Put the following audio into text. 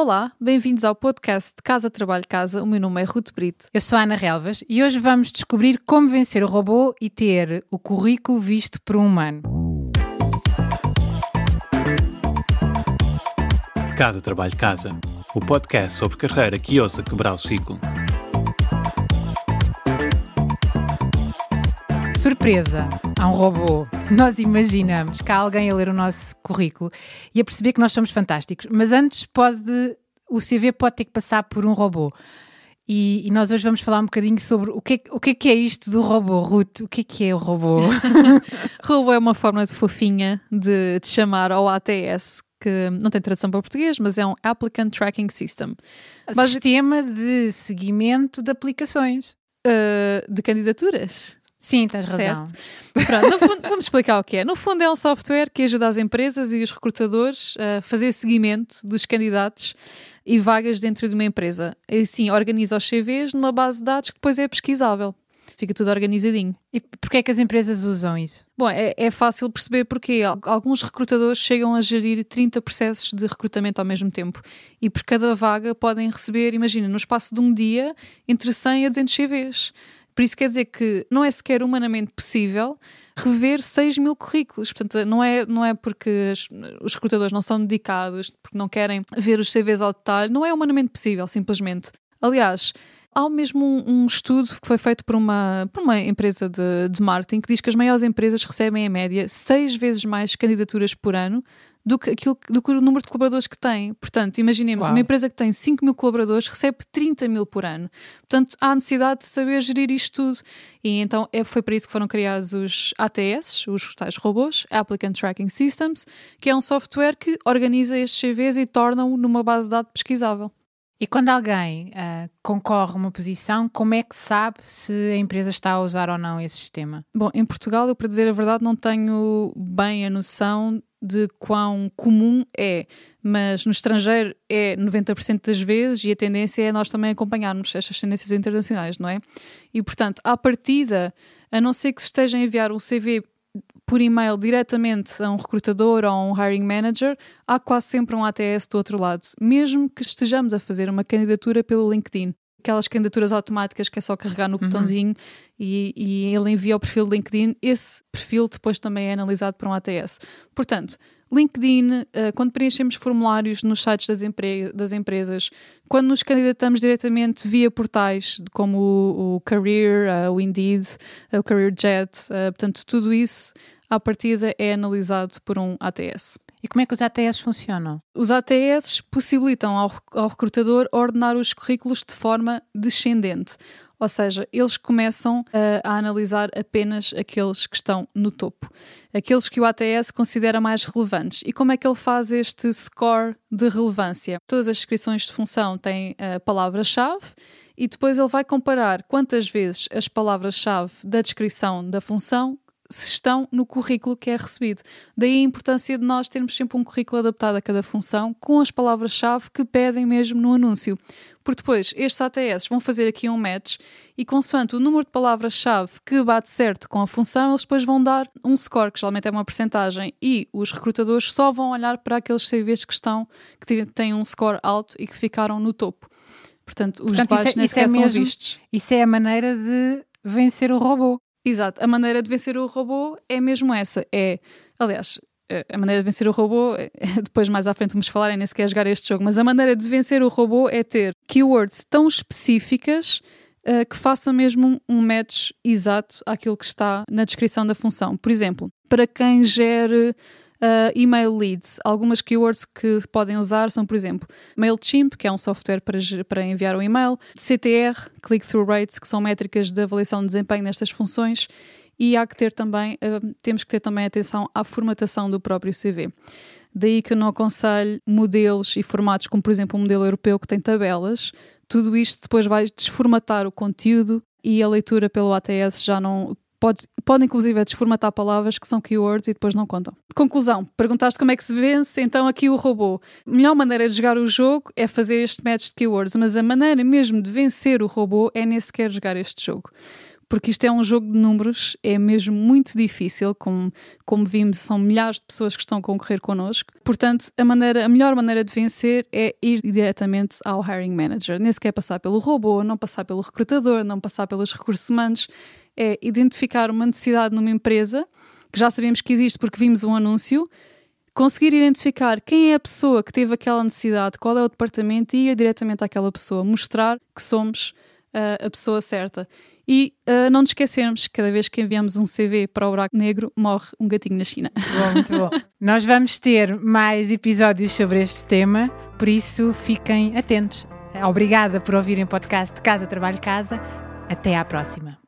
Olá, bem-vindos ao podcast de Casa Trabalho Casa. O meu nome é Ruth Brito. Eu sou a Ana Relvas e hoje vamos descobrir como vencer o robô e ter o currículo visto por um humano. Casa Trabalho Casa, o podcast sobre carreira que ousa quebrar o ciclo. Surpresa! Há um robô. Nós imaginamos que há alguém a ler o nosso currículo e a perceber que nós somos fantásticos, mas antes pode o CV pode ter que passar por um robô. E, e, nós hoje vamos falar um bocadinho sobre o que, é, o que é que é isto do robô, Ruth. O que é que é o robô? robô é uma forma de fofinha de, de chamar ao ATS, que não tem tradução para português, mas é um Applicant Tracking System. Sistema de seguimento de aplicações. Uh, de candidaturas? Sim, tens razão. Pronto, fundo, vamos explicar o que é. No fundo, é um software que ajuda as empresas e os recrutadores a fazer seguimento dos candidatos e vagas dentro de uma empresa. E sim, organiza os CVs numa base de dados que depois é pesquisável. Fica tudo organizadinho. E porquê é que as empresas usam isso? Bom, é, é fácil perceber porque alguns recrutadores chegam a gerir 30 processos de recrutamento ao mesmo tempo. E por cada vaga podem receber, imagina, no espaço de um dia, entre 100 a 200 CVs. Por isso quer dizer que não é sequer humanamente possível rever 6 mil currículos. Portanto, não é, não é porque os recrutadores não são dedicados, porque não querem ver os CVs ao detalhe, não é humanamente possível, simplesmente. Aliás, Há mesmo um, um, estudo que foi feito por uma, por uma empresa de, de marketing que diz que as maiores empresas recebem, em média, seis vezes mais candidaturas por ano do que, aquilo, do que o número de colaboradores que tem. Portanto, imaginemos, uma empresa que tem 5 mil colaboradores recebe 30 mil por ano. Portanto, há necessidade de saber gerir isto tudo. E então é, foi para isso que foram criados os ATS, os tais robôs, Applicant Tracking Systems, que é um software que organiza estes CVs e torna-o numa base de dados pesquisável. E quando alguém uh, concorre a uma posição, como é que sabe se a empresa está a usar ou não esse sistema? Bom, em Portugal, eu para dizer a verdade, não tenho bem a noção de quão comum é, mas no estrangeiro é 90% das vezes e a tendência é nós também acompanharmos estas tendências internacionais, não é? E portanto, à partida, a não ser que se esteja a enviar um CV por e-mail diretamente a um recrutador ou a um hiring manager, há quase sempre um ATS do outro lado, mesmo que estejamos a fazer uma candidatura pelo LinkedIn. Aquelas candidaturas automáticas que é só carregar no uhum. botãozinho e, e ele envia o perfil do LinkedIn, esse perfil depois também é analisado por um ATS. Portanto, LinkedIn, eh, quando preenchemos formulários nos sites das, empre das empresas, quando nos candidatamos diretamente via portais como o, o Career, o Indeed, o Career Jet, eh, portanto, tudo isso à partida é analisado por um ATS. E como é que os ATS funcionam? Os ATS possibilitam ao, ao recrutador ordenar os currículos de forma descendente. Ou seja, eles começam a, a, analisar apenas aqueles que estão no topo, aqueles que o ATS considera mais relevantes. E como é que ele faz este score de relevância? Todas as descrições de função têm a palavra-chave e depois ele vai comparar quantas vezes as palavras-chave da descrição da função se estão no currículo que é recebido. Daí a importância de nós termos sempre um currículo adaptado a cada função com as palavras-chave que pedem mesmo no anúncio. Porque depois estes ATS vão fazer aqui um match e, consoante o número de palavras-chave que bate certo com a função, eles depois vão dar um score, que geralmente é uma percentagem, e os recrutadores só vão olhar para aqueles CVs que estão, que têm um score alto e que ficaram no topo. Portanto, os Portanto, baixos é, nem sequer é são vistos. Isso é a maneira de vencer o robô. Exato. A maneira de vencer o robô é mesmo essa. É, aliás, a maneira de vencer o robô, depois mais à frente vamos falar, é nem sequer jogar este jogo, mas a maneira de vencer o robô é ter keywords tão específicas uh, que façam mesmo um match exato àquilo que está na descrição da função. Por exemplo, para quem gere Uh, email leads. Algumas keywords que podem usar são, por exemplo, MailChimp, que é um software para, para enviar um e-mail, CTR, Click-Through Rates, que são métricas de avaliação de desempenho nestas funções, e há que ter também, uh, temos que ter também atenção à formatação do próprio CV. Daí que eu não aconselho modelos e formatos como, por exemplo, o um modelo europeu que tem tabelas. Tudo isto depois vai desformatar o conteúdo e a leitura pelo ATS já não Pode, pode inclusive desformatar palavras que são keywords e depois não contam. Conclusão: perguntaste como é que se vence, então aqui o robô. A melhor maneira de jogar o jogo é fazer este match de keywords, mas a maneira mesmo de vencer o robô é nem sequer jogar este jogo. porque isto é um jogo de números, é mesmo muito difícil, como, como vimos, são milhares de pessoas que estão a concorrer connosco. Portanto, a, maneira, a melhor maneira de vencer é ir diretamente ao hiring manager. Nem sequer passar pelo robô, não passar pelo recrutador, não passar pelos recursos humanos. É identificar uma necessidade numa empresa, que já sabemos que existe porque vimos um anúncio, conseguir identificar quem é a pessoa que teve aquela necessidade, qual é o departamento e ir diretamente àquela pessoa, mostrar que somos uh, a pessoa certa. E uh, não nos esquecermos que cada vez que enviamos um CV para o buraco negro, morre um gatinho na China. Bom, muito bom. Nós vamos ter mais episódios sobre este tema, por isso fiquem atentos. Obrigada por ouvirem o podcast Casa Trabalho Casa. Até à próxima.